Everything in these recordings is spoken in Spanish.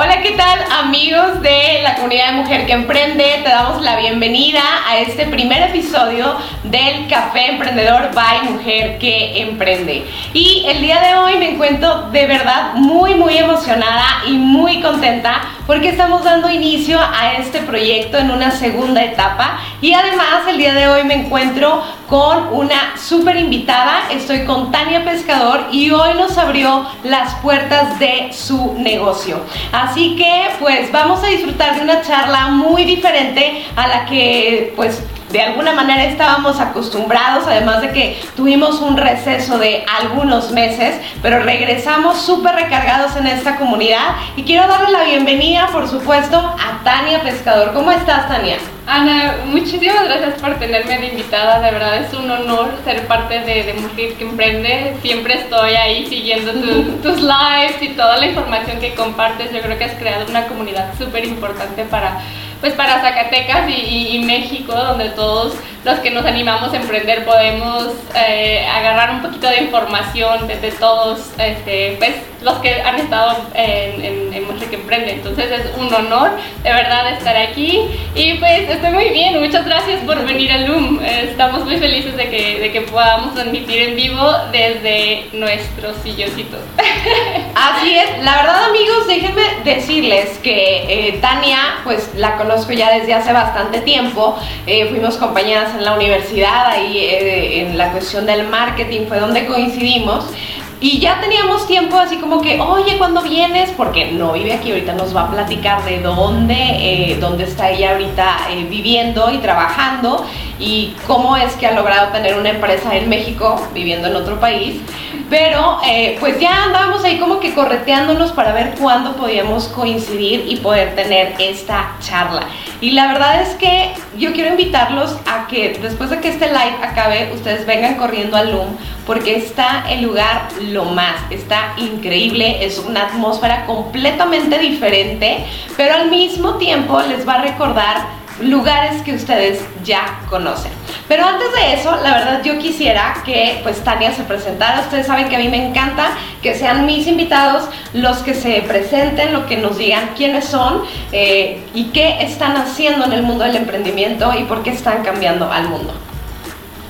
Hola, ¿qué tal amigos de la comunidad de Mujer que Emprende? Te damos la bienvenida a este primer episodio del Café Emprendedor by Mujer que Emprende. Y el día de hoy me encuentro de verdad muy, muy emocionada y muy contenta porque estamos dando inicio a este proyecto en una segunda etapa. Y además el día de hoy me encuentro con una súper invitada. Estoy con Tania Pescador y hoy nos abrió las puertas de su negocio. Así que pues vamos a disfrutar de una charla muy diferente a la que pues de alguna manera estábamos acostumbrados, además de que tuvimos un receso de algunos meses, pero regresamos súper recargados en esta comunidad y quiero darle la bienvenida, por supuesto, a Tania Pescador. ¿Cómo estás, Tania? Ana, muchísimas gracias por tenerme de invitada, de verdad es un honor ser parte de, de Mujer que Emprende, siempre estoy ahí siguiendo tus lives y toda la información que compartes, yo creo que has creado una comunidad súper importante para pues para Zacatecas y, México, donde todos los que nos animamos a emprender podemos eh, agarrar un poquito de información de, todos este, pues, los que han estado en, en, en que Emprende. Entonces es un honor de verdad estar aquí y pues estoy muy bien. Muchas gracias por venir a Loom. Estamos muy felices de que, de que podamos transmitir en vivo desde nuestros silloncitos. Así es. La verdad amigos, déjenme decirles que eh, Tania pues la conozco ya desde hace bastante tiempo. Eh, fuimos compañeras en la universidad, ahí eh, en la cuestión del marketing fue donde coincidimos. Y ya teníamos tiempo así como que, oye, ¿cuándo vienes? Porque no vive aquí, ahorita nos va a platicar de dónde, eh, dónde está ella ahorita eh, viviendo y trabajando y cómo es que ha logrado tener una empresa en México, viviendo en otro país. Pero eh, pues ya andábamos ahí como que correteándonos para ver cuándo podíamos coincidir y poder tener esta charla. Y la verdad es que yo quiero invitarlos a que después de que este live acabe, ustedes vengan corriendo al Loom porque está el lugar lo más, está increíble, es una atmósfera completamente diferente, pero al mismo tiempo les va a recordar lugares que ustedes ya conocen. Pero antes de eso, la verdad yo quisiera que pues Tania se presentara. Ustedes saben que a mí me encanta que sean mis invitados los que se presenten, lo que nos digan quiénes son eh, y qué están haciendo en el mundo del emprendimiento y por qué están cambiando al mundo.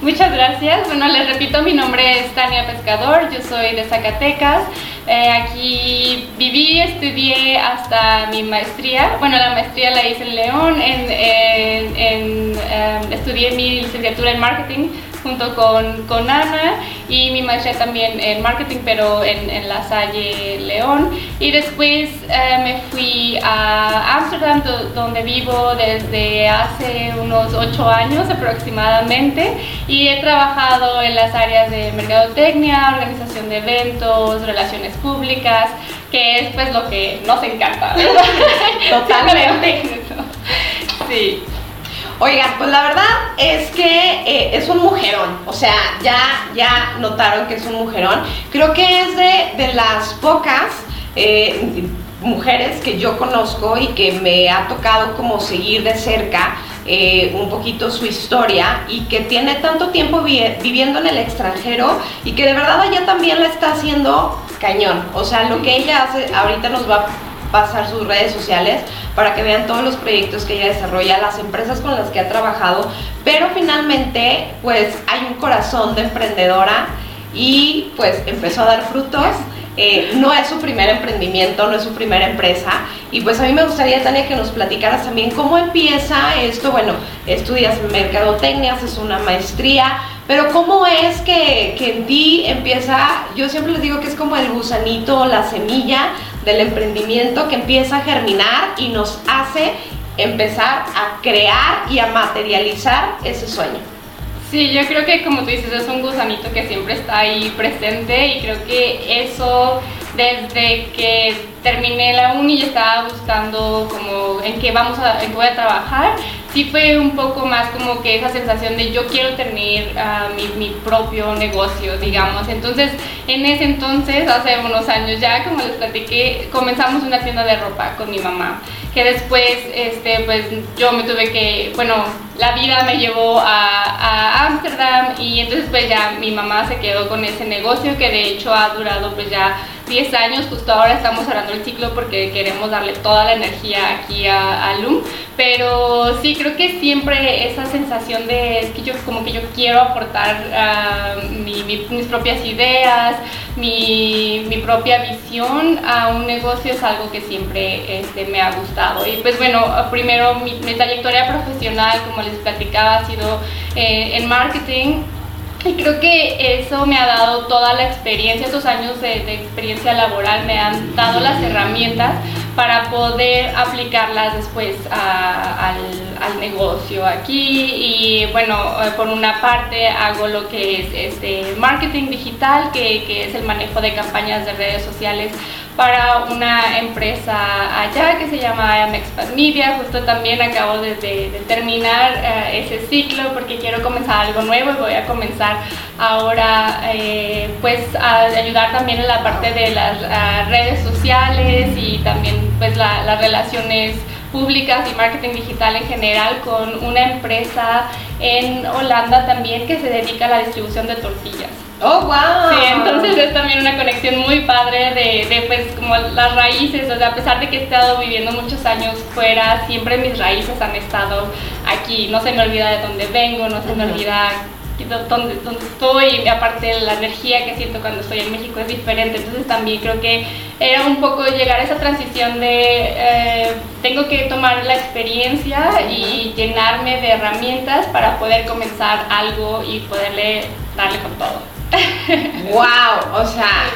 Muchas gracias. Bueno, les repito, mi nombre es Tania Pescador, yo soy de Zacatecas. Eh, aquí viví, estudié hasta mi maestría. Bueno, la maestría la hice en León, em, estudié mi licenciatura en marketing junto con, con, Ana y mi maestría también en marketing, pero en, en La Salle, León. Y después eh, me fui a Ámsterdam, donde vivo desde hace unos ocho años aproximadamente, y he trabajado en las áreas de mercadotecnia, organización de eventos, relaciones públicas, que es pues lo que nos encanta. Totalmente. sí. Oigan, pues la verdad es que eh, es un mujerón, o sea, ya, ya notaron que es un mujerón. Creo que es de, de las pocas eh, mujeres que yo conozco y que me ha tocado como seguir de cerca eh, un poquito su historia y que tiene tanto tiempo viviendo en el extranjero y que de verdad allá también la está haciendo cañón. O sea, lo que ella hace, ahorita nos va a pasar sus redes sociales para que vean todos los proyectos que ella desarrolla, las empresas con las que ha trabajado, pero finalmente pues hay un corazón de emprendedora y pues empezó a dar frutos. Eh, no es su primer emprendimiento, no es su primera empresa. Y pues a mí me gustaría, Tania, que nos platicaras también cómo empieza esto. Bueno, estudias mercadotecnia, haces una maestría, pero cómo es que, que en ti empieza, yo siempre les digo que es como el gusanito, la semilla del emprendimiento que empieza a germinar y nos hace empezar a crear y a materializar ese sueño. Sí, yo creo que como tú dices, es un gusanito que siempre está ahí presente y creo que eso desde que terminé la uni y estaba buscando como en qué vamos a, en qué voy a trabajar, sí fue un poco más como que esa sensación de yo quiero tener ah, mi, mi, propio negocio, digamos. Entonces, en ese entonces, hace unos años ya, como les platiqué, comenzamos una tienda de ropa con mi mamá, que después, este, pues yo me tuve que, bueno, la vida me llevó a Ámsterdam y entonces pues ya mi mamá se quedó con ese negocio que de hecho ha durado pues ya 10 años, justo ahora estamos cerrando el ciclo porque queremos darle toda la energía aquí a, a LUM, pero sí creo que siempre esa sensación de es que yo como que yo quiero aportar uh, mi, mi, mis propias ideas, mi, mi, propia visión a un negocio es algo que siempre este, me ha gustado. Y pues bueno, primero mi, mi trayectoria profesional, como les platicaba, ha sido eh, en marketing y creo que eso me ha dado toda la experiencia, estos años de, experiencia laboral me han dado las herramientas para poder aplicarlas después al, negocio aquí. Y bueno, eh, por una parte hago lo que es este marketing digital, que es el manejo de campañas de redes sociales para una empresa allá que se llama Amexpat Media. Justo también acabo de, terminar uh, ese ciclo porque quiero comenzar algo nuevo y voy a comenzar ahora eh, pues a ayudar también en la parte de las uh, redes sociales y también pues la, las relaciones públicas y marketing digital en general con una empresa en Holanda también que se dedica a la distribución de tortillas. Oh, wow. Sí, entonces es también una conexión muy padre de, de, pues como las raíces, o sea, a pesar de que he estado viviendo muchos años fuera, siempre mis raíces han estado aquí, no se me olvida de dónde vengo, no se me olvida dónde, dónde estoy, y aparte la energía que siento cuando estoy en México es diferente, entonces también creo que era un poco llegar a esa transición de eh, tengo que tomar la experiencia y llenarme de herramientas para poder comenzar algo y poderle darle con todo wow, o sea,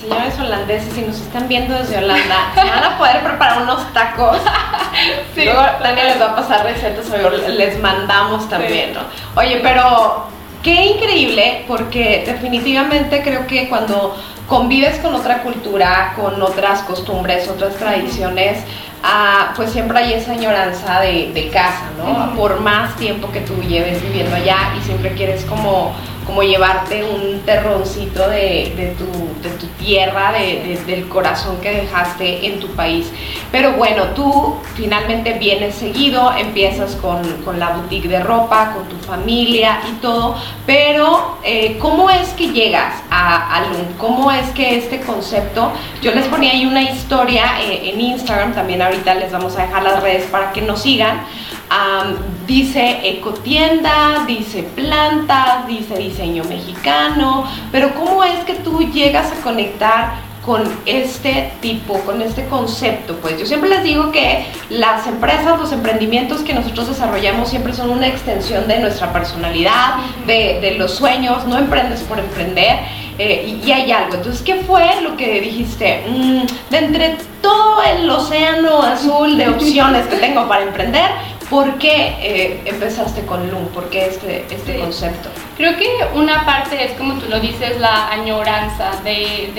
señores holandeses, si nos están viendo desde Holanda, se van a poder preparar unos tacos. sí, Luego Daniel les va a pasar recetas, les mandamos también, ¿no? Oye, pero qué increíble, porque definitivamente creo que cuando convives con otra cultura, con otras costumbres, otras tradiciones, uh, pues siempre hay esa añoranza de, de casa, ¿no? Por más tiempo que tú lleves viviendo allá y siempre quieres como como llevarte un terroncito de, de, tu, de tu, tierra, de, de, del corazón que dejaste en tu país. Pero bueno, tú finalmente vienes seguido, empiezas con, con la boutique de ropa, con tu familia y todo, pero eh, ¿cómo es que llegas a, a? ¿Cómo es que este concepto, yo les ponía ahí una historia eh, en Instagram, también ahorita les vamos a dejar las redes para que nos sigan, Um, dice ecotienda, dice plantas, dice diseño mexicano, pero ¿cómo es que tú llegas a conectar con este tipo, con este concepto? Pues yo siempre les digo que las empresas, los emprendimientos que nosotros desarrollamos siempre son una extensión de nuestra personalidad, de, de los sueños, no emprendes por emprender. Eh, y, y, hay algo. Entonces, ¿qué fue lo que dijiste? Mm, de entre todo el océano azul de opciones que tengo para emprender, ¿Por qué eh, empezaste con LUM? ¿Por qué este, este concepto? Creo que una parte es, como tú lo dices, la añoranza de,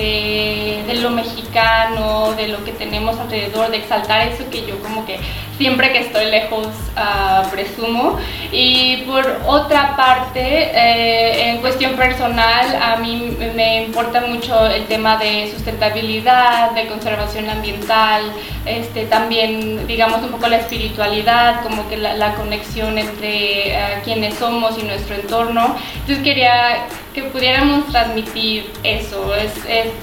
de, lo mexicano, de lo que tenemos alrededor, de exaltar eso que yo como que siempre que estoy lejos uh, presumo. Y por otra parte, eh, en cuestión personal, a mí me importa mucho el tema de sustentabilidad, de conservación ambiental, este, también, digamos, un poco la espiritualidad, como que la, conexión entre uh, quienes somos y nuestro entorno. Entonces quería que pudiéramos transmitir eso. Es,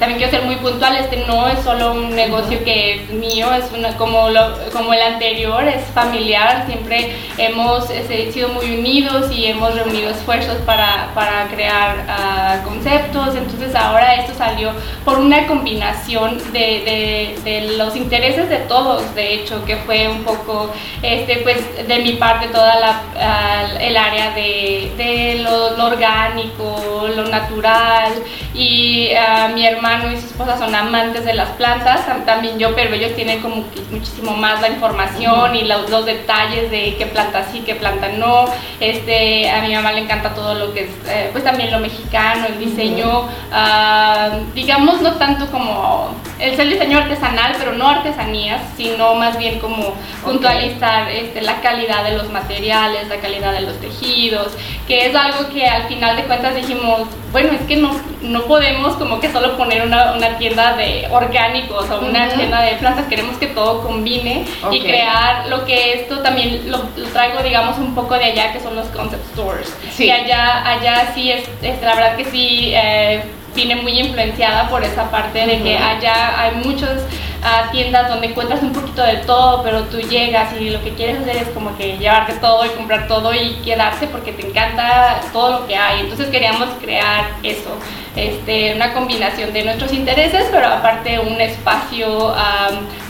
también quiero ser muy puntual, este no es solo un negocio que es mío, es una, como, lo, como el anterior, es familiar, siempre hemos este, sido muy unidos y hemos reunido esfuerzos para, para crear uh, conceptos, entonces ahora esto salió por una combinación de, de, de, los intereses de todos, de hecho, que fue un poco, este, pues, de mi parte toda la, uh, el área de, de lo, lo orgánico, lo natural y uh, mi hermano y su esposa son amantes de las plantas, también yo, pero ellos tienen como que muchísimo más la información uh -huh. y los, los, detalles de qué planta sí, qué planta no. Este, a mi mamá le encanta todo lo que es, eh, pues también lo mexicano, el diseño, uh -huh. digamos, no tanto como el ser diseño artesanal, pero no artesanías, sino más bien como okay. puntualizar este, la calidad de los materiales, la calidad de los tejidos, que es algo que al final de cuentas dijimos, bueno, es que no, no podemos como que solo poner una, una tienda de orgánicos o una uh -huh. tienda de plantas, queremos que todo combine okay. y crear lo que esto también lo, lo, traigo, digamos, un poco de allá, que son los concept stores. Sí. Y allá, allá sí, es, es la verdad que sí. Eh, vine muy influenciada por esa parte de que allá hay muchas ah, tiendas donde encuentras un poquito de todo, pero tú llegas y lo que quieres hacer es como que llevarte todo y comprar todo y quedarse porque te encanta todo lo que hay. Entonces queríamos crear eso, este, una combinación de nuestros intereses, pero aparte un espacio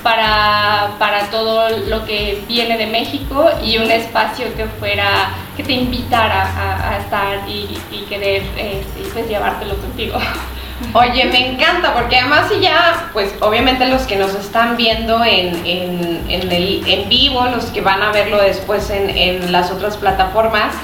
para, para todo lo que viene de México y un espacio que fuera que te invitara a, estar y, querer este, pues llevártelo contigo. Oye, me encanta porque además si ya, pues obviamente los que nos están viendo en, en, en vivo, los que van a verlo después en, en las otras plataformas,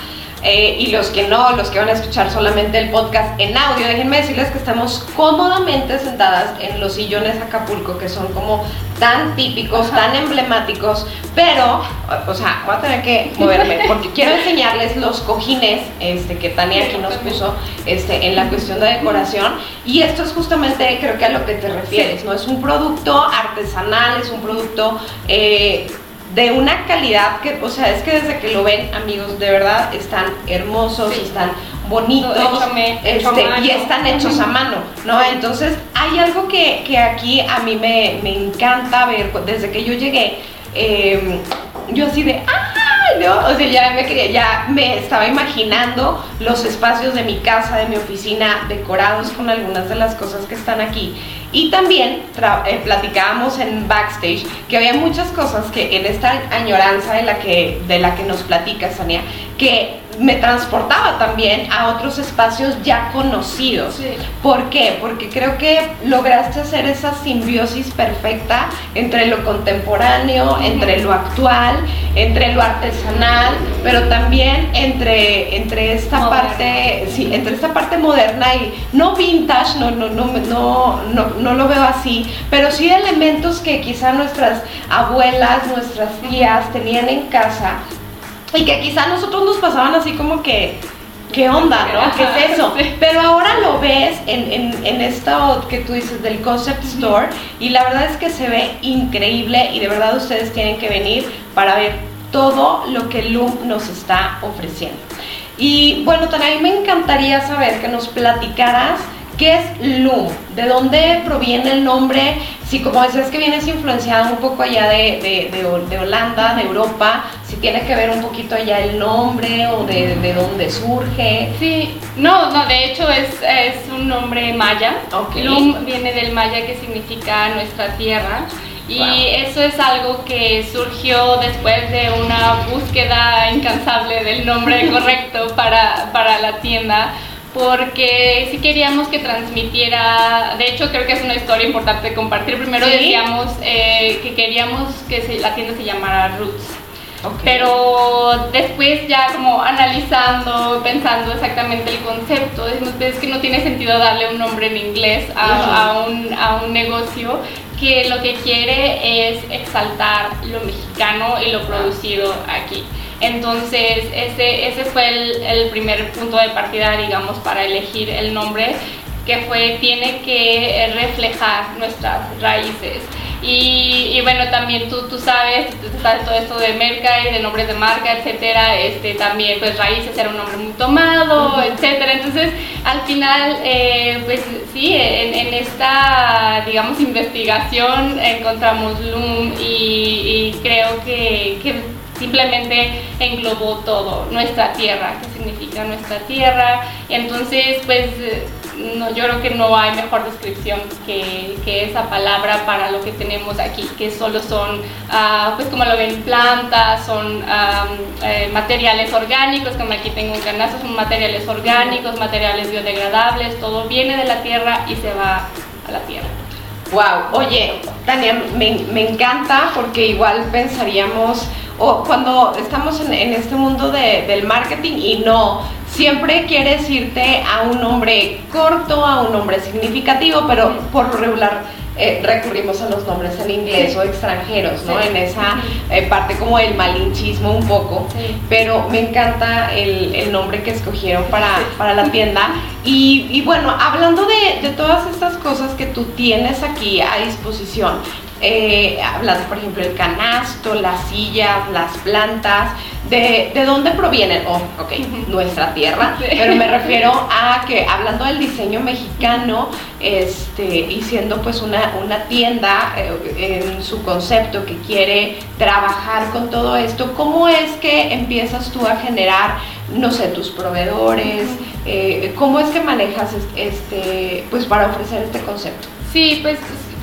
eh, y los que no, los que van a escuchar solamente el podcast en audio, déjenme decirles que estamos cómodamente sentadas en los sillones Acapulco, que son como tan típicos, tan emblemáticos, pero, o sea, voy a tener que moverme porque quiero enseñarles los cojines este, que Tania aquí nos puso este, en la cuestión de decoración. Y esto es justamente creo que a lo que te refieres, ¿no? Es un producto artesanal, es un producto... Eh, de una calidad que, o sea, es que desde que lo ven, amigos, de verdad están hermosos, están bonitos este, y están hechos a mano, ¿no? Entonces, hay algo que, que aquí a mí me, me, encanta ver, desde que yo llegué, eh, yo así de, ¡ah! O sea, ya me quería, ya me estaba imaginando los espacios de mi casa, de mi oficina, decorados con algunas de las cosas que están aquí. Y también eh, platicábamos en backstage que había muchas cosas que en esta añoranza de la que, de la que nos platica Sania, que me transportaba también a otros espacios ya conocidos. ¿Por qué? Porque creo que lograste hacer esa simbiosis perfecta entre lo contemporáneo, entre lo actual, entre lo artesanal, pero también entre, entre esta parte, sí, entre esta parte moderna y no vintage, no, no, no, no, no, no lo veo así, pero sí elementos que quizá nuestras abuelas, nuestras tías tenían en casa y que quizá a nosotros nos pasaban así como que, ¿qué onda, no? ¿Qué es eso? Pero ahora lo ves en, en, en, esto que tú dices del concept store y la verdad es que se ve increíble y de verdad ustedes tienen que venir para ver todo lo que Loom nos está ofreciendo. Y bueno, también me encantaría saber que nos platicaras ¿Qué es Loom? ¿De dónde proviene el nombre? Si como decías que vienes influenciado un poco allá de, de, Holanda, de Europa, si tiene que ver un poquito allá el nombre o de, dónde surge. Sí, no, no, de hecho es, es un nombre maya. Okay. Loom viene del maya que significa nuestra tierra. Y eso es algo que surgió después de una búsqueda incansable del nombre correcto para, para la tienda porque sí queríamos que transmitiera, de hecho creo que es una historia importante de compartir. Primero decíamos eh, que queríamos que la tienda se llamara Roots. Pero después ya como analizando, pensando exactamente el concepto, es que no tiene sentido darle un nombre en inglés a, un, a un negocio que lo que quiere es exaltar lo mexicano y lo producido aquí. Entonces, ese, ese fue el, primer punto de partida, digamos, para elegir el nombre, que fue, tiene que reflejar nuestras raíces. Y, bueno, también tú, tú sabes, tú sabes todo esto de merca y de nombres de marca, etcétera, este, también pues Raíces era un nombre muy tomado, etcétera. Entonces, al final, eh, pues sí, en, esta, digamos, investigación encontramos Loom y, creo que, que simplemente englobó todo, nuestra tierra, qué significa nuestra tierra. Entonces, pues, no, yo creo que no hay mejor descripción que, esa palabra para lo que tenemos aquí, que solo son, ah, pues como lo ven, plantas, son eh, materiales orgánicos, como aquí tengo un canasto, son materiales orgánicos, materiales biodegradables, todo viene de la tierra y se va a la tierra. Wow, oye, Tania, me, me encanta porque igual pensaríamos o cuando estamos en, este mundo del marketing y no, siempre quieres irte a un nombre corto, a un nombre significativo, pero por lo regular eh, recurrimos a los nombres en inglés o extranjeros, ¿no? En esa eh, parte como el malinchismo un poco, pero me encanta el, nombre que escogieron para, para la tienda. Y, y bueno, hablando de, de, todas estas cosas que tú tienes aquí a disposición, eh, hablando por ejemplo del canasto, las sillas, las plantas, ¿De, de dónde provienen? Oh, ok, nuestra tierra, pero me refiero a que hablando del diseño mexicano, este, y siendo pues una, una tienda eh, en su concepto que quiere trabajar con todo esto, ¿cómo es que empiezas tú a generar, no sé, tus proveedores? Eh, ¿Cómo es que manejas este, pues para ofrecer este concepto? Sí, pues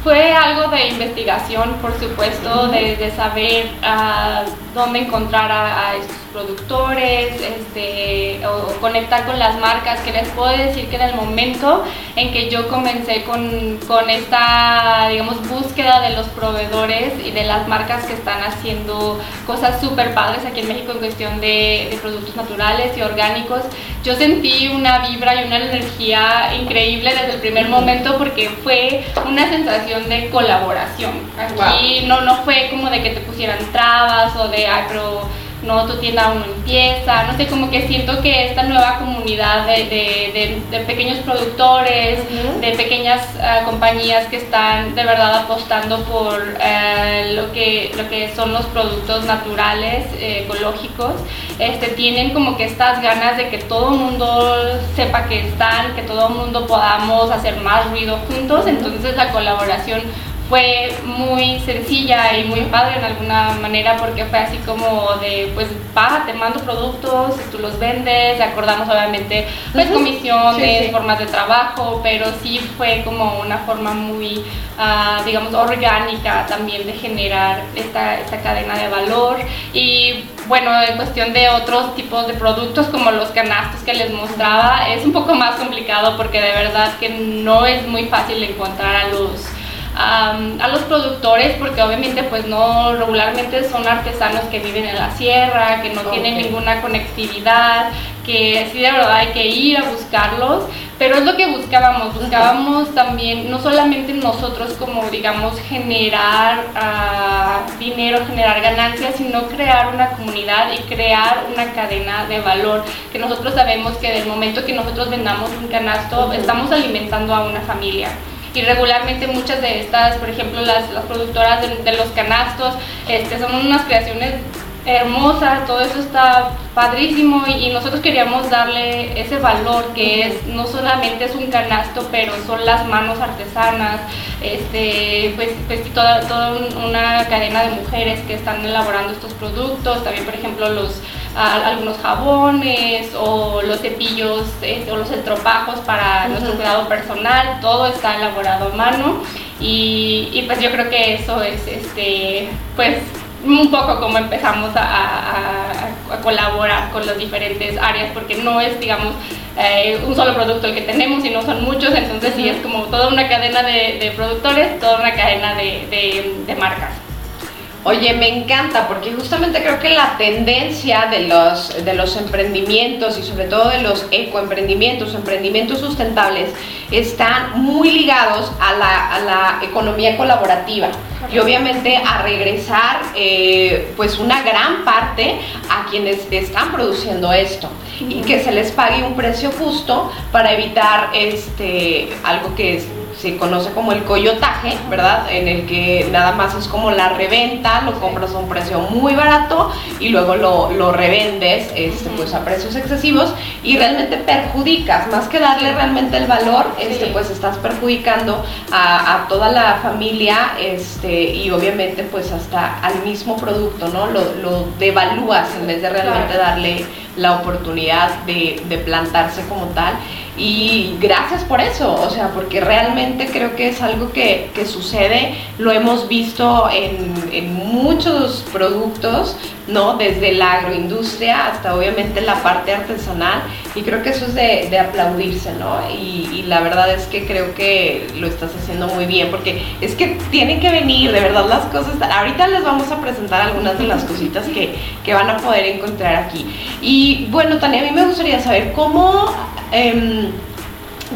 fue algo de investigación, por supuesto, de, saber uh, dónde encontrar a, estos productores, este, o, conectar con las marcas, que les puedo decir que en el momento en que yo comencé con, con esta, digamos, búsqueda de los proveedores y de las marcas que están haciendo cosas súper padres aquí en México en cuestión de, de productos naturales y orgánicos, yo sentí una vibra y una energía increíble desde el primer momento porque fue una sensación de colaboración. Aquí no, no fue como de que te pusieran trabas o de, ay, pero no, tu tienda aún no empieza, no sé, como que siento que esta nueva comunidad de, de, pequeños productores, de pequeñas ah, compañías que están de verdad apostando por eh, lo, que, lo que son los productos naturales, eh, ecológicos, este, tienen como que estas ganas de que todo el mundo sepa que están, que todo el mundo podamos hacer más ruido juntos, entonces la colaboración fue muy sencilla y muy padre en alguna manera porque fue así como de pues va, te mando productos, tú los vendes, acordamos obviamente pues comisiones, formas de trabajo, pero sí fue como una forma muy uh, digamos orgánica también de generar esta, esta cadena de valor. Y bueno, en cuestión de otros tipos de productos como los canastos que les mostraba, es un poco más complicado porque de verdad que no es muy fácil encontrar a los a los productores porque obviamente pues no regularmente son artesanos que viven en la sierra, que no tienen ninguna conectividad, que sí de verdad hay que ir a buscarlos, pero es lo que buscábamos, buscábamos también no solamente nosotros como digamos generar uh, dinero, generar ganancias, sino crear una comunidad y crear una cadena de valor, que nosotros sabemos que del momento que nosotros vendamos un canasto, estamos alimentando a una familia y regularmente muchas de estas, por ejemplo, las, las productoras de, los canastos, este, son unas creaciones hermosas, todo eso está padrísimo y, nosotros queríamos darle ese valor que es no solamente es un canasto, pero son las manos artesanas, este, pues, pues toda, toda una cadena de mujeres que están elaborando estos productos, también por ejemplo los algunos jabones o los cepillos este, o los estropajos para nuestro cuidado personal, todo está elaborado a mano y, y, pues yo creo que eso es este pues un poco como empezamos a, a, colaborar con las diferentes áreas porque no es digamos eh, un solo producto el que tenemos sino son muchos. Entonces sí es como toda una cadena de, de productores toda una cadena de, de, de marcas Oye, me encanta porque justamente creo que la tendencia de los, de los emprendimientos y sobre todo de los ecoemprendimientos, emprendimientos sustentables, están muy ligados a la, a la economía colaborativa. Y obviamente a regresar eh, pues una gran parte a quienes están produciendo esto. Y que se les pague un precio justo para evitar este algo que es se conoce como el coyotaje, ¿verdad? En el que nada más es como la reventa, lo compras a un precio muy barato y luego lo, lo revendes este, pues a precios excesivos y realmente perjudicas, más que darle realmente el valor, este, pues estás perjudicando a, a, toda la familia este, y obviamente pues hasta al mismo producto, ¿no? Lo, lo devalúas en vez de realmente darle la oportunidad de, de plantarse como tal. Y gracias por eso, o sea, porque realmente creo que es algo que, que sucede, lo hemos visto en, en, muchos productos, ¿no? Desde la agroindustria hasta obviamente la parte artesanal, y creo que eso es de, de aplaudirse, ¿no? Y, y, la verdad es que creo que lo estás haciendo muy bien, porque es que tienen que venir, de verdad las cosas, ahorita les vamos a presentar algunas de las cositas que, que van a poder encontrar aquí. Y bueno, Tania, a mí me gustaría saber cómo eh,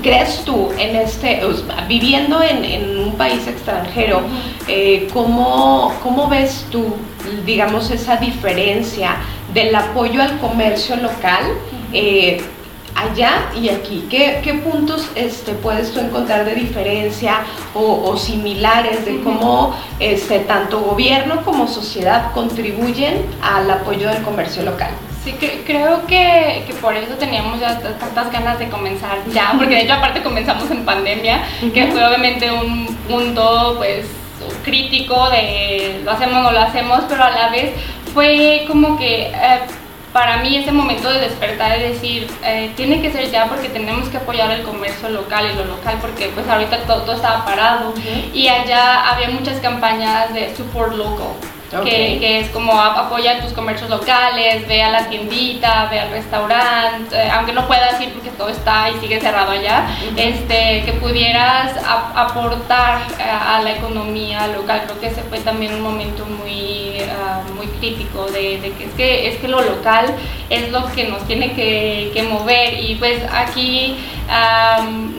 crees tú en este, viviendo en, en un país extranjero, eh, ¿cómo, ¿cómo ves tú, digamos, esa diferencia del apoyo al comercio local? Eh, allá y aquí? ¿Qué, qué puntos este, puedes tú encontrar de diferencia o, similares de cómo este, tanto gobierno como sociedad contribuyen al apoyo del comercio local? Sí, creo que, que, por eso teníamos ya tantas ganas de comenzar ya, porque de hecho aparte comenzamos en pandemia, que fue obviamente un punto pues crítico de lo hacemos o no lo hacemos, pero a la vez fue como que eh, para mí ese momento de despertar y decir, eh, tiene que ser ya porque tenemos que apoyar el comercio local y lo local porque pues ahorita todo, estaba parado y allá había muchas campañas de support local. Que, es como apoya tus comercios locales, ve a la tiendita, ve al restaurante, eh, aunque no puedas ir porque todo está y sigue cerrado allá, este, que pudieras aportar eh, a, la economía local. Creo que ese fue también un momento muy, ah, muy crítico de, que, es que es que lo local es lo que nos tiene que, que mover. Y pues aquí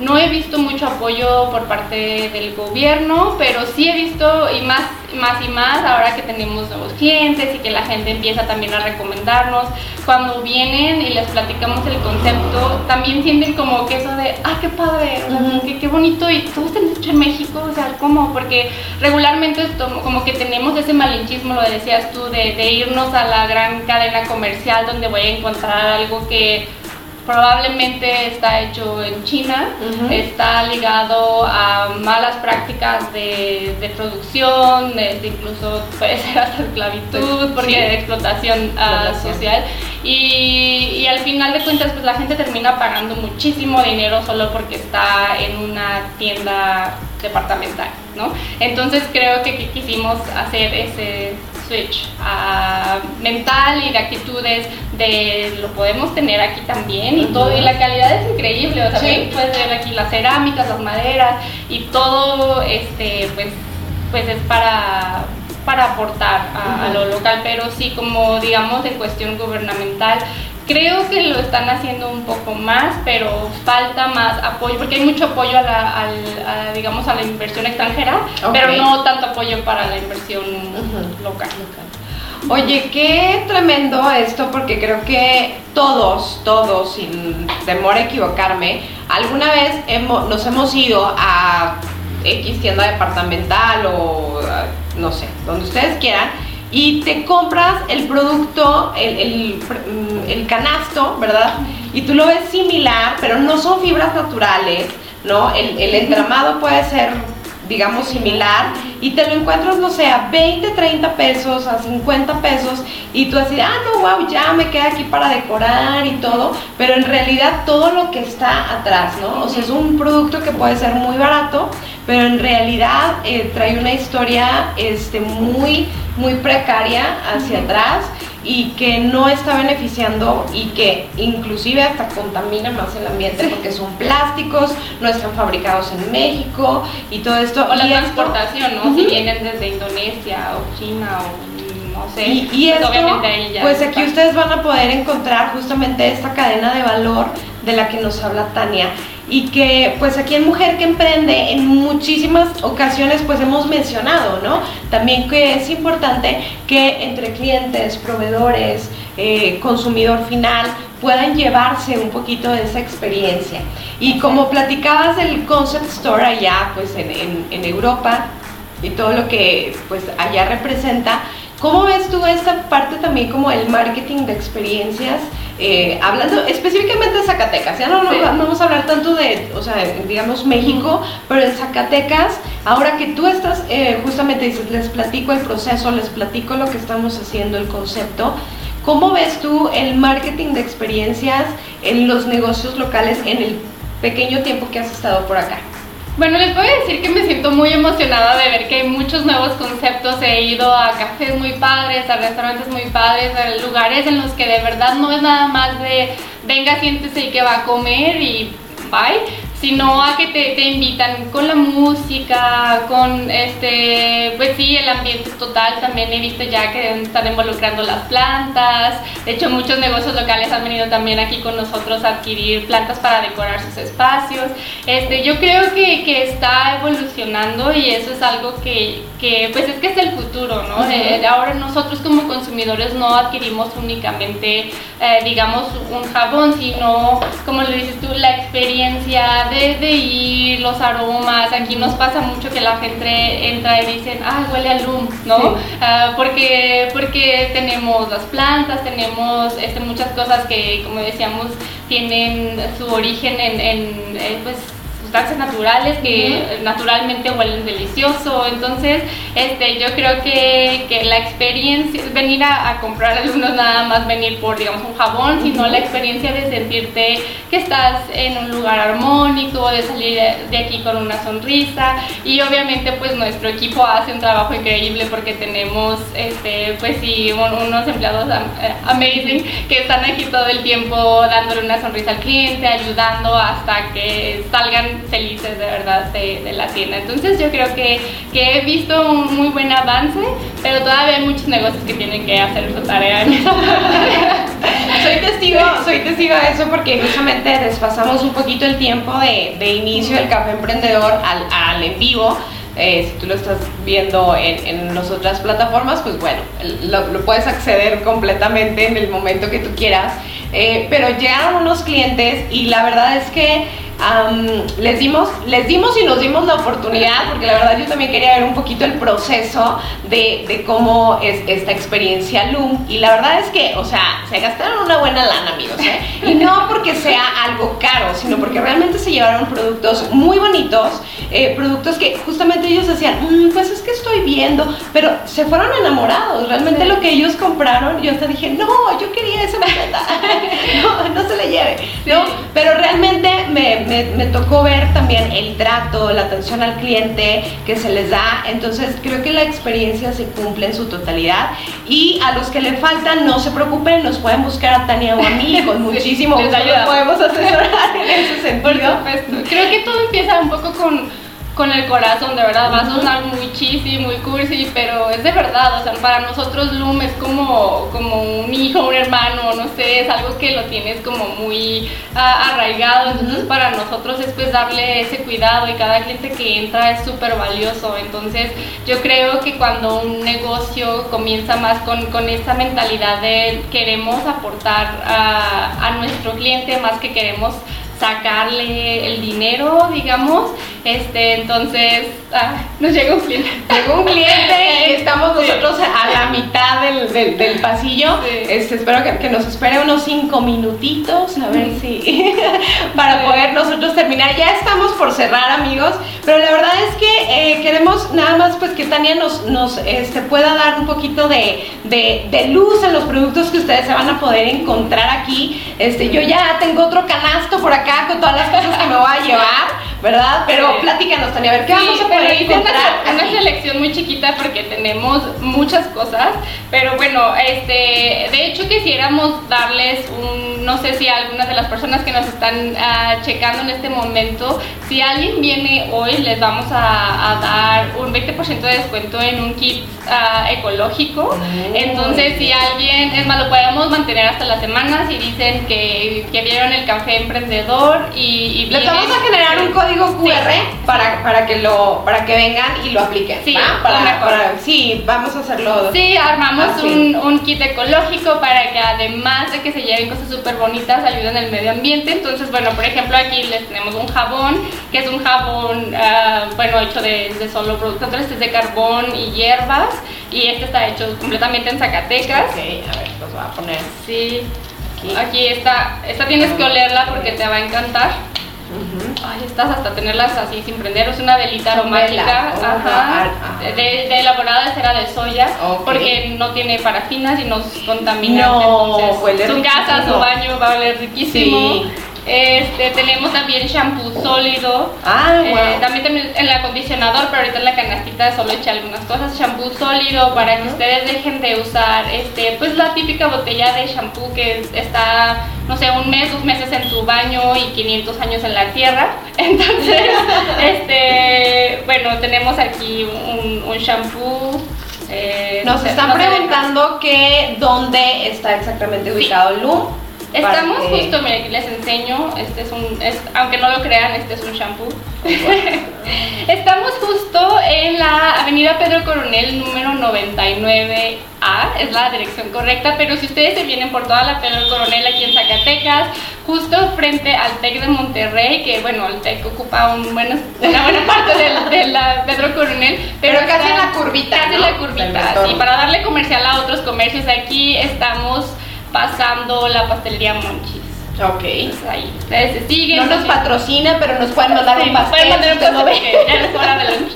no he visto mucho apoyo por parte del gobierno, pero sí he visto y más, más y más ahora que tenemos nuevos clientes y que la gente empieza también a recomendarnos. Cuando vienen y les platicamos el concepto, también sienten como que eso de, ah, qué padre, qué, bonito y todo está hecho en México, o sea, ¿cómo? Porque regularmente como que tenemos ese malinchismo, lo decías tú, de, de irnos a la gran cadena comercial donde voy a encontrar algo que probablemente está hecho en China, está ligado a malas prácticas de, producción, incluso puede ser hasta esclavitud, porque de explotación, ah, social. Y, al final de cuentas, pues la gente termina pagando muchísimo dinero solo porque está en una tienda departamental, ¿no? Entonces creo que quisimos hacer ese switch mental y de actitudes de lo podemos tener aquí también y todo y la calidad es increíble o sea puedes ver aquí las cerámicas las maderas y todo este pues pues es para para aportar a, lo local pero sí como digamos en cuestión gubernamental Creo que lo están haciendo un poco más, pero falta más apoyo, porque hay mucho apoyo a la, digamos, a la inversión extranjera, pero no tanto apoyo para la inversión local. Oye, qué tremendo esto, porque creo que todos, todos, sin temor a equivocarme, alguna vez hemos, nos hemos ido a X tienda departamental o no sé, donde ustedes quieran, y te compras el producto, el, el, canasto, ¿verdad? Y tú lo ves similar, pero no son fibras naturales, ¿no? El, el entramado puede ser digamos, similar y te lo encuentras, no sé, a 20, 30 pesos, a 50 pesos y tú así, ah, no, wow, ya me queda aquí para decorar y todo, pero en realidad todo lo que está atrás, ¿no? O sea, es un producto que puede ser muy barato, pero en realidad eh, trae una historia este, muy, muy precaria hacia atrás y que no está beneficiando y que inclusive hasta contamina más el ambiente porque son plásticos, no están fabricados en México y todo esto. O la transportación, ¿no? Si vienen desde Indonesia o China o no sé. Y, y pues esto, pues aquí ustedes van a poder encontrar justamente esta cadena de valor de la que nos habla Tania y que pues aquí en Mujer que Emprende en muchísimas ocasiones pues hemos mencionado, ¿no? También que es importante que entre clientes, proveedores, eh, consumidor final puedan llevarse un poquito de esa experiencia. Y como platicabas del Concept Store allá pues en, en Europa y todo lo que pues allá representa, ¿Cómo ves tú esta parte también como el marketing de experiencias? Eh, hablando específicamente de Zacatecas, ya no, vamos a hablar tanto de, o sea, digamos México, pero en Zacatecas, ahora que tú estás, eh, justamente dices, les platico el proceso, les platico lo que estamos haciendo, el concepto, ¿cómo ves tú el marketing de experiencias en los negocios locales en el pequeño tiempo que has estado por acá? Bueno, les a decir que me siento muy emocionada de ver que hay muchos nuevos conceptos. He ido a cafés muy padres, a restaurantes muy padres, a lugares en los que de verdad no es nada más de venga, siéntese y que va a comer y bye, sino a que te, te, invitan con la música, con este, pues sí, el ambiente total. También he visto ya que están involucrando las plantas. De hecho, muchos negocios locales han venido también aquí con nosotros a adquirir plantas para decorar sus espacios. Este, yo creo que, que está evolucionando y eso es algo que, que pues es que es el futuro, ¿no? Eh, ahora nosotros como consumidores no adquirimos únicamente, eh, digamos, un jabón, sino, como le dices tú, la experiencia de, de, ir, los aromas. Aquí nos pasa mucho que la gente entra y dicen, ah, huele a Loom, ¿no? Ah, porque, porque tenemos las plantas, tenemos este, muchas cosas que, como decíamos, tienen su origen en, en eh, pues, sustancias naturales que naturalmente huelen delicioso. Entonces, este, yo creo que, que la experiencia, venir a, comprar algunos nada más venir por, digamos, un jabón, sino la experiencia de sentirte que estás en un lugar armónico, de salir de aquí con una sonrisa. Y obviamente, pues nuestro equipo hace un trabajo increíble porque tenemos, este, pues sí, unos empleados eh, amazing que están aquí todo el tiempo dándole una sonrisa al cliente, ayudando hasta que salgan felices de verdad de, la tienda. Entonces yo creo que, que, he visto un muy buen avance, pero todavía hay muchos negocios que tienen que hacer su tarea. soy testigo, soy testigo de eso porque justamente desfasamos un poquito el tiempo de, inicio del café emprendedor al, en vivo. Eh, si tú lo estás viendo en, en las otras plataformas, pues bueno, lo, puedes acceder completamente en el momento que tú quieras. Eh, pero llegaron unos clientes y la verdad es que les, dimos, les dimos y nos dimos la oportunidad, porque la verdad yo también quería ver un poquito el proceso de, de, cómo es esta experiencia Loom. Y la verdad es que, o sea, se gastaron una buena lana, amigos, ¿eh? Y no porque sea algo caro, sino porque realmente se llevaron productos muy bonitos, eh, productos que justamente ellos decían, mm, pues es que estoy viendo, pero se fueron enamorados. Realmente lo que ellos compraron, yo hasta dije, no, yo quería esa maceta, no, no se le lleve, ¿no? Pero realmente me me, tocó ver también el trato, la atención al cliente que se les da. Entonces creo que la experiencia se cumple en su totalidad. Y a los que le faltan, no se preocupen, nos pueden buscar a Tania o a mí, con muchísimo gusto podemos asesorar en ese sentido. Creo que todo empieza un poco con con el corazón, de verdad, va a sonar muy cheesy, muy cursi, pero es de verdad, o sea, para nosotros Loom es como, como un hijo, un hermano, no sé, es algo que lo tienes como muy ah, arraigado, entonces para nosotros es pues darle ese cuidado y cada cliente que entra es súper valioso, entonces yo creo que cuando un negocio comienza más con, con esta mentalidad de queremos aportar a, a nuestro cliente más que queremos sacarle el dinero, digamos. Este, entonces, ah, nos llega un cliente. Llegó un cliente y estamos nosotros a la mitad del, del, pasillo. Este, espero que, que, nos espere unos cinco minutitos, a ver si, para poder nosotros terminar. Ya estamos por cerrar, amigos, pero la verdad es que eh, queremos nada más pues que Tania nos, nos este, pueda dar un poquito de, de, de, luz en los productos que ustedes se van a poder encontrar aquí. Este, yo ya tengo otro canasto por acá con todas las cosas que me voy a llevar. ¿verdad? Pero platícanos, Tania, a ver, ¿qué vamos a poder encontrar? Una, una, selección muy chiquita porque tenemos muchas cosas, pero bueno, este, de hecho quisiéramos darles un, no sé si algunas de las personas que nos están uh, checando en este momento, si alguien viene hoy, les vamos a, a dar un 20% de descuento en un kit uh, ecológico. Entonces, si alguien, es más, lo podemos mantener hasta la semana si dicen que, que vieron el café emprendedor y, y Les vamos a generar un código QR para, para, que lo, para que vengan y lo apliquen. Sí, para, sí, vamos a hacerlo. Sí, armamos un, un, kit ecológico para que además de que se lleven cosas súper bonitas, ayuden al medio ambiente. Entonces, bueno, por ejemplo, aquí les tenemos un jabón, que es un jabón, uh, bueno, hecho de, de solo productos, este es de carbón y hierbas, y este está hecho completamente en Zacatecas. Ok, a ver, los voy a poner. Sí. Aquí. Aquí está, esta tienes que olerla porque te va a encantar. Ay, estas hasta tenerlas así sin prender, es una velita aromática, de, elaborada de cera de soya, porque no tiene parafinas y nos contamina. No, entonces su casa, su baño va a oler riquísimo. Este, tenemos también shampoo sólido. Ah, eh, también el acondicionador, pero ahorita en la canastita solo eché algunas cosas. Shampoo sólido para que ustedes dejen de usar este, pues la típica botella de shampoo que está, no sé, un mes, dos meses en tu baño y 500 años en la tierra. Entonces, este, bueno, tenemos aquí un, un shampoo. Eh, Nos están preguntando que dónde está exactamente ubicado el Loom. Estamos justo, miren, les enseño, este es un, es, aunque no lo crean, este es un shampoo. Estamos Avenida Pedro Coronel número 99A, es la dirección correcta, pero si ustedes se vienen por toda la Pedro Coronel aquí en Zacatecas, justo frente al TEC de Monterrey, que bueno, el TEC ocupa un una buena parte de, la Pedro Coronel, pero, casi en la curvita. Casi en la curvita, sí, para darle comercial a otros comercios, aquí estamos pasando la pastelería Monchis. Ok. ahí ustedes se siguen. No nos patrocina, pero nos pueden mandar un pastel. Pueden mandar un pastel ya es hora de lunch.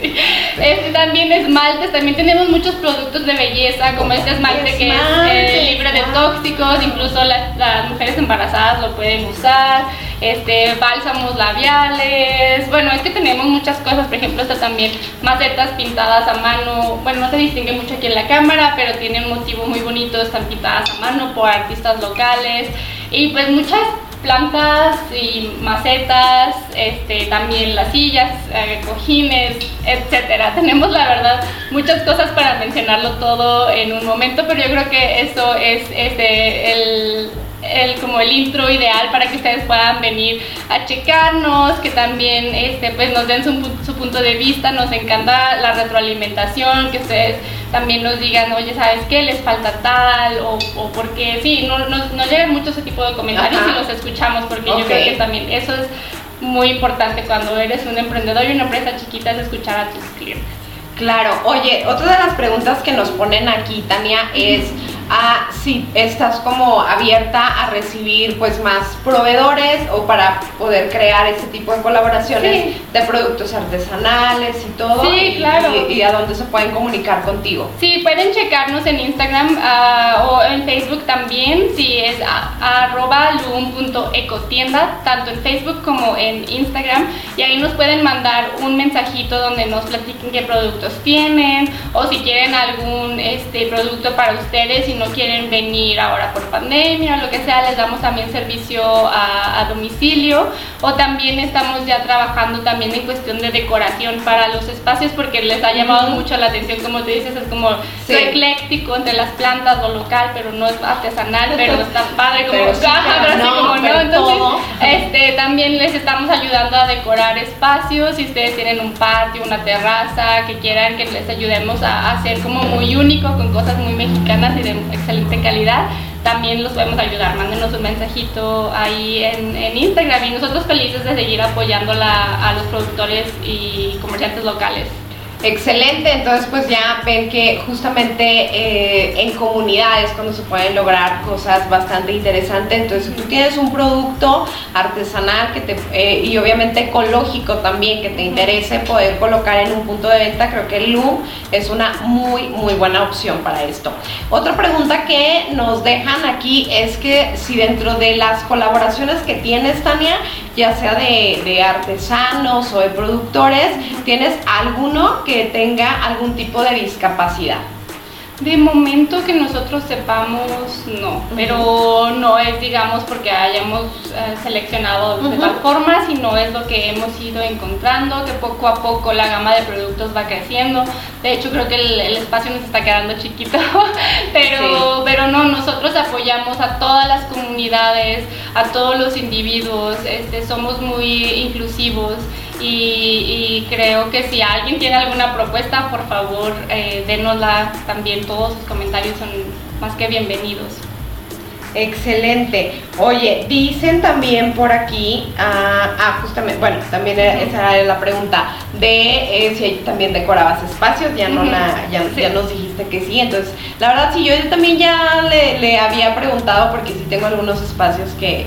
sí. este, también esmaltes, también tenemos muchos productos de belleza, como este esmalte que es eh, libre de tóxicos, incluso las, las, mujeres embarazadas lo pueden usar, este, bálsamos labiales, bueno, es que tenemos muchas cosas, por ejemplo, estas también macetas pintadas a mano, bueno, no se distingue mucho aquí en la cámara, pero tienen un motivo muy bonito, están pintadas a mano por artistas locales. Y pues muchas plantas y macetas, este, también las sillas, eh, cojines, etcétera. Tenemos la verdad muchas cosas para mencionarlo todo en un momento, pero yo creo que eso es este, el, el, como el intro ideal para que ustedes puedan venir a checarnos, que también este, pues nos den su, su punto de vista, nos encanta la retroalimentación, que ustedes también nos digan, oye, ¿sabes qué? Les falta tal, o, o porque sí, no, nos, nos llegan mucho ese tipo de comentarios y los escuchamos, porque yo creo que también eso es muy importante cuando eres un emprendedor y una empresa chiquita es escuchar a tus clientes. Claro, oye, otra de las preguntas que nos ponen aquí, Tania, es a si estás como abierta a recibir pues más proveedores o para poder crear ese tipo de colaboraciones de productos artesanales y todo. Sí, claro. Y, a dónde se pueden comunicar contigo. Sí, pueden checarnos en Instagram uh, o en Facebook también, si es arroba loom.ecotienda, tanto en Facebook como en Instagram. Y ahí nos pueden mandar un mensajito donde nos platiquen qué productos tienen o si quieren algún este, producto para ustedes no quieren venir ahora por pandemia o lo que sea, les damos también servicio a, domicilio. O también estamos ya trabajando también en cuestión de decoración para los espacios porque les ha llamado mucho la atención, como tú dices, es como ecléctico entre las plantas, lo local, pero no es artesanal, pero está padre como caja, pero, así como no, entonces este, también les estamos ayudando a decorar espacios, si ustedes tienen un patio, una terraza, que quieran que les ayudemos a hacer como muy único con cosas muy mexicanas y de excelente calidad, también los podemos ayudar. Mándenos un mensajito ahí en, en Instagram y nosotros felices de seguir apoyando a los productores y comerciantes locales. Excelente, entonces pues ya ven que justamente eh, en comunidades cuando se pueden lograr cosas bastante interesantes, entonces si tú tienes un producto artesanal que te, eh, y obviamente ecológico también que te interese poder colocar en un punto de venta, creo que Loom es una muy muy buena opción para esto. Otra pregunta que nos dejan aquí es que si dentro de las colaboraciones que tienes Tania, ya sea de, artesanos o de productores, ¿tienes alguno que tenga algún tipo de discapacidad. De momento que nosotros sepamos, no, pero no es, digamos, porque hayamos eh, seleccionado de tal forma, sino es lo que hemos ido encontrando, que poco a poco la gama de productos va creciendo. De hecho, creo que el, espacio nos está quedando chiquito, pero, pero no, nosotros apoyamos a todas las comunidades, a todos los individuos, este, somos muy inclusivos y, creo que si alguien tiene alguna propuesta, por favor, eh, denosla también. Todos sus comentarios son más que bienvenidos. Excelente. Oye, dicen también por aquí, ah, ah justamente, bueno, también esa era la pregunta de eh, si también decorabas espacios, ya no la, ya, ya, nos dijiste que sí, entonces, la verdad sí, yo también ya le, había preguntado porque sí tengo algunos espacios que,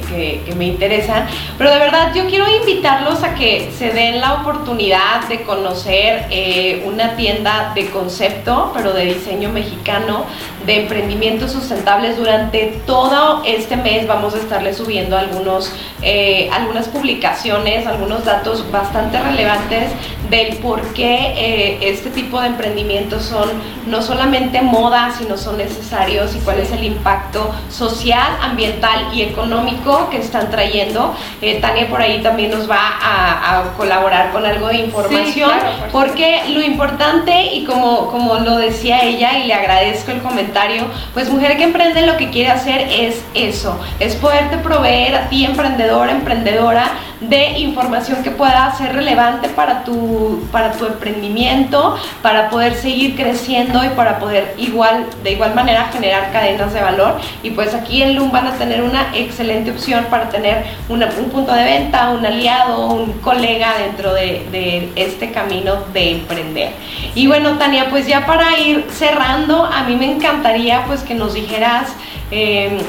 me interesan, pero de verdad yo quiero invitarlos a que se den la oportunidad de conocer eh, una tienda de concepto, pero de diseño mexicano, de emprendimientos sustentables. Durante todo este mes vamos a estarle subiendo algunos, eh, algunas publicaciones, algunos datos bastante relevantes del por qué eh, este tipo de emprendimientos son no solamente moda, sino son necesarios y cuál es el impacto social, ambiental y económico que están trayendo. Eh, Tania por ahí también nos va a, colaborar con algo de información, porque lo importante y como, como lo decía ella y le agradezco el comentario, pues mujer que emprende lo que quiere hacer es eso, es poderte proveer a ti emprendedora, emprendedora de información que pueda ser relevante para tu, para tu emprendimiento, para poder seguir creciendo y para poder igual, de igual manera generar cadenas de valor. Y pues aquí en Loom van a tener una excelente opción para tener un punto de venta, un aliado, un colega dentro de, este camino de emprender. Y bueno, Tania, pues ya para ir cerrando, a mí me encantaría pues que nos dijeras... Eh,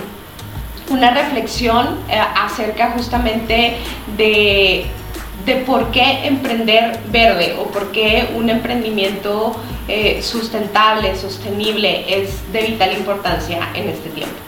una reflexión eh, acerca justamente de, de, por qué emprender verde o por qué un emprendimiento eh, sustentable, sostenible es de vital importancia en este tiempo.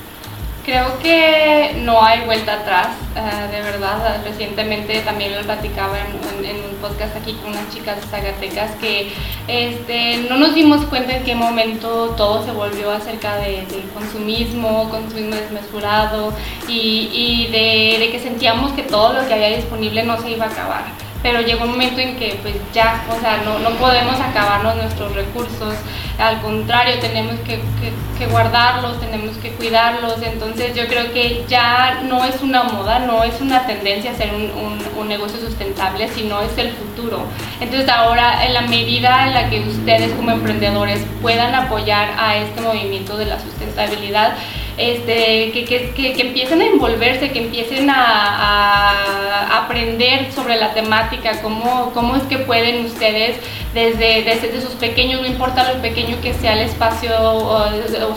Creo que no hay vuelta atrás, eh, de verdad. Recientemente también lo platicaba en, un podcast aquí con unas chicas zagatecas que este, no nos dimos cuenta en qué momento todo se volvió acerca de, del consumismo, consumismo desmesurado y, de, de que sentíamos que todo lo que había disponible no se iba a acabar pero llegó un momento en que pues ya, o sea, no, no podemos acabarnos nuestros recursos, al contrario, tenemos que, que, guardarlos, tenemos que cuidarlos, entonces yo creo que ya no es una moda, no es una tendencia a hacer un, un, un negocio sustentable, sino es el futuro. Entonces ahora, en la medida en la que ustedes como emprendedores puedan apoyar a este movimiento de la sustentabilidad, este, que, que, que, empiecen a envolverse, que empiecen a, aprender sobre la temática, cómo, cómo es que pueden ustedes desde, desde, sus pequeños, no importa lo pequeño que sea el espacio o,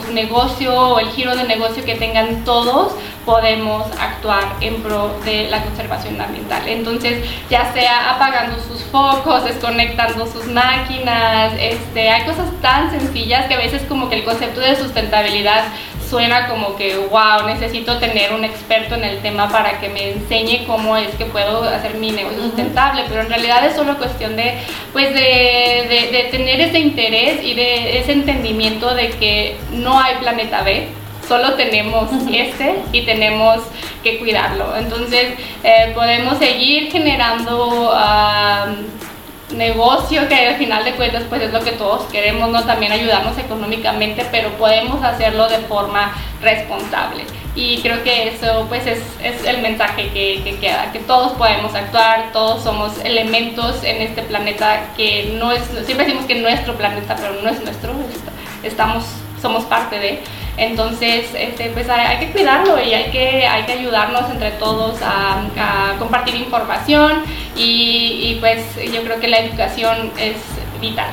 su negocio o el giro de negocio que tengan todos, podemos actuar en pro de la conservación ambiental. Entonces, ya sea apagando sus focos, desconectando sus máquinas, este, hay cosas tan sencillas que a veces como que el concepto de sustentabilidad suena como que, wow, necesito tener un experto en el tema para que me enseñe cómo es que puedo hacer mi negocio sustentable, pero en realidad es solo cuestión de, pues de, de, tener ese interés y de ese entendimiento de que no hay planeta B, solo tenemos este y tenemos que cuidarlo. Entonces eh, podemos seguir generando negocio que al final de cuentas pues es lo que todos queremos, ¿no? También ayudarnos económicamente, pero podemos hacerlo de forma responsable. Y creo que eso pues es, es el mensaje que, que, queda, que todos podemos actuar, todos somos elementos en este planeta que no es, siempre decimos que nuestro planeta, pero no es nuestro, estamos, somos parte de entonces, este, pues hay, que cuidarlo y hay que, hay que ayudarnos entre todos a, compartir información y, pues yo creo que la educación es vital.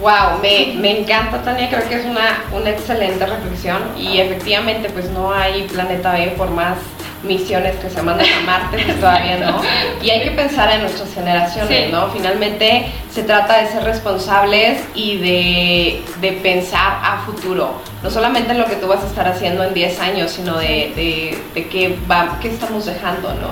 Wow, me, me, encanta Tania, creo que es una, una excelente reflexión y efectivamente pues no hay planeta B por más misiones que se mandan a Marte, pues todavía no. Y hay que pensar en nuestras generaciones, ¿no? Finalmente se trata de ser responsables y de, de, pensar a futuro. No solamente en lo que tú vas a estar haciendo en 10 años, sino de, de, de qué, va, qué estamos dejando, ¿no?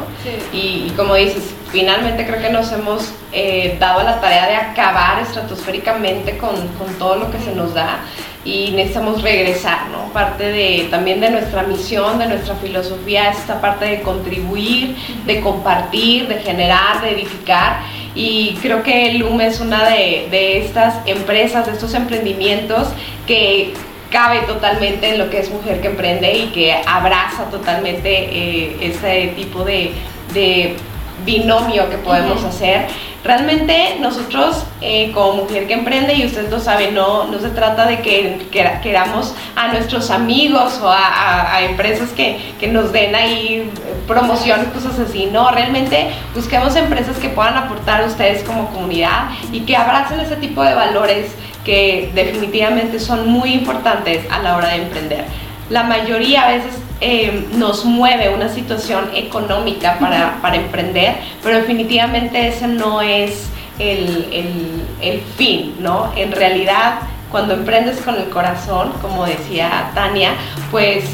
Y, y, como dices, finalmente creo que nos hemos eh, dado la tarea de acabar estratosféricamente con, con todo lo que se nos da y necesitamos regresar, ¿no? Parte de, también de nuestra misión, de nuestra filosofía, es esta parte de contribuir, de compartir, de generar, de edificar. Y creo que LUM es una de, de estas empresas, de estos emprendimientos que cabe totalmente en lo que es mujer que emprende y que abraza totalmente eh, este tipo de, de binomio que podemos hacer. Realmente nosotros eh, como mujer que emprende, y ustedes lo saben, no, no se trata de que, queramos a nuestros amigos o a, empresas que, que, nos den ahí promoción y cosas así, no, realmente busquemos empresas que puedan aportar a ustedes como comunidad y que abracen ese tipo de valores que definitivamente son muy importantes a la hora de emprender. La mayoría a veces eh, nos mueve una situación económica para, para, emprender, pero definitivamente ese no es el, el, el, fin, ¿no? En realidad, cuando emprendes con el corazón, como decía Tania, pues...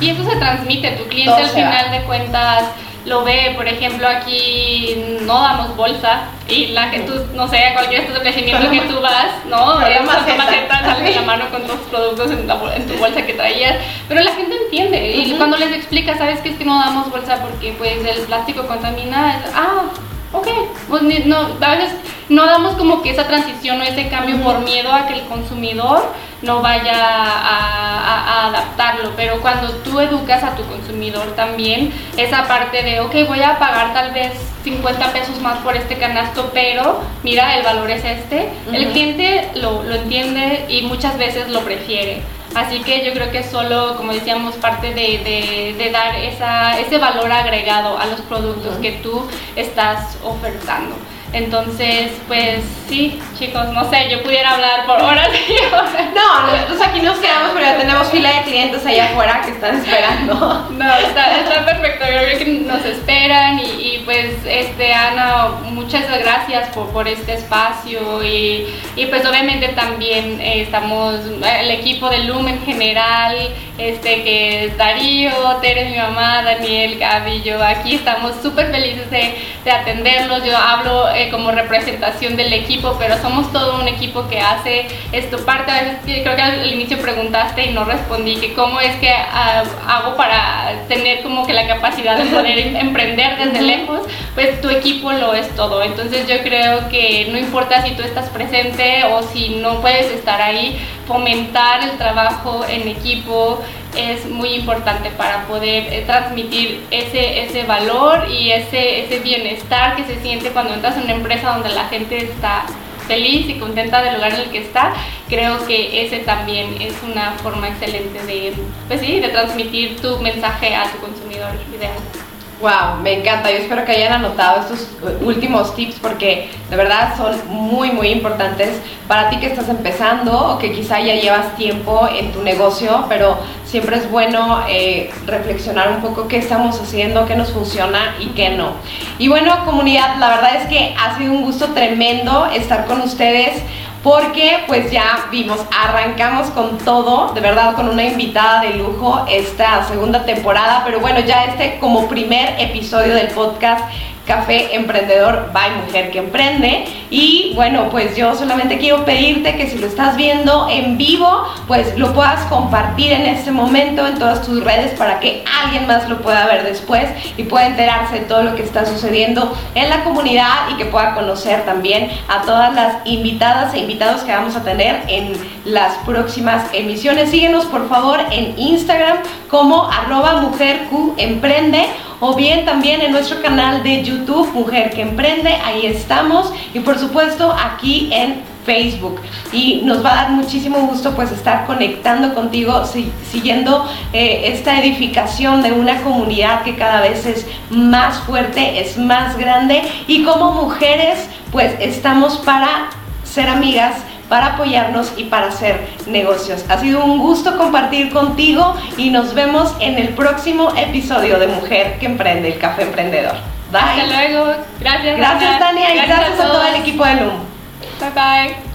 Y eso se transmite, tu cliente al final de cuentas lo ve, por ejemplo, aquí no damos bolsa y la que tú, no sé, a cualquier establecimiento que tú vas, ¿no? Es maceta, sale la mano con tus productos en, tu bolsa que traías, pero la gente entiende y cuando les explica, ¿sabes qué es que no damos bolsa porque pues el plástico contamina? Ah, ok, pues no, a veces no damos como que esa transición o ese cambio por miedo a que el consumidor no vaya a, adaptarlo, pero cuando tú educas a tu consumidor también, esa parte de, ok, voy a pagar tal vez 50 pesos más por este canasto, pero mira, el valor es este, el cliente lo, lo entiende y muchas veces lo prefiere. Así que yo creo que es solo, como decíamos, parte de, de, dar esa, ese valor agregado a los productos que tú estás ofertando. Entonces, pues sí, chicos, no sé, yo pudiera hablar por horas y horas. No, nosotros aquí nos quedamos, pero ya tenemos fila de clientes allá afuera que están esperando. No, está, está perfecto, yo creo que nos esperan y, y, pues, este, Ana, muchas gracias por, por este espacio y, y pues obviamente también eh, estamos, el equipo de Loom en general, este, que es Darío, Tere, mi mamá, Daniel, Gaby, yo aquí estamos súper felices de, de atenderlos, yo hablo eh, como representación del equipo, pero somos todo un equipo que hace esto parte. A veces creo que al inicio preguntaste y no respondí que cómo es que ah, hago para tener como que la capacidad de poder em-, emprender desde lejos, pues tu equipo lo es todo. Entonces yo creo que no importa si tú estás presente o si no puedes estar ahí, fomentar el trabajo en equipo, es muy importante para poder eh, transmitir ese, ese valor y ese, ese bienestar que se siente cuando entras en una empresa donde la gente está feliz y contenta del lugar en el que está, creo que ese también es una forma excelente de, pues sí, de transmitir tu mensaje a tu consumidor ideal. Wow, me encanta. Yo espero que hayan anotado estos últimos tips porque de verdad son muy, muy importantes para ti que estás empezando o que quizá ya llevas tiempo en tu negocio, pero siempre es bueno eh, reflexionar un poco qué estamos haciendo, qué nos funciona y qué no. Y bueno, comunidad, la verdad es que ha sido un gusto tremendo estar con ustedes porque pues ya vimos, arrancamos con todo, de verdad con una invitada de lujo esta segunda temporada, pero bueno, ya este como primer episodio del podcast Café Emprendedor by Mujer que Emprende. Y bueno, pues yo solamente quiero pedirte que si lo estás viendo en vivo, pues lo puedas compartir en este momento en todas tus redes para que alguien más lo pueda ver después y pueda enterarse de todo lo que está sucediendo en la comunidad y que pueda conocer también a todas las invitadas e invitados que vamos a tener en las próximas emisiones. Síguenos por favor en Instagram como arroba mujerqemprende o bien también en nuestro canal de YouTube Mujer que Emprende, ahí estamos. Y por supuesto aquí en Facebook. Y nos va a dar muchísimo gusto pues estar conectando contigo siguiendo eh, esta edificación de una comunidad que cada vez es más fuerte, es más grande. Y como mujeres pues estamos para ser amigas para apoyarnos y para hacer negocios. Ha sido un gusto compartir contigo y nos vemos en el próximo episodio de Mujer que Emprende, el Café Emprendedor. Bye. Hasta luego. Gracias. Gracias, Tania, y gracias a, todo el equipo de Loom. Bye bye.